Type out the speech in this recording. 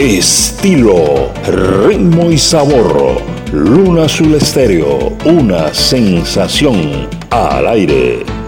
estilo, ritmo y sabor. Luna Azul Estéreo, una sensación al aire.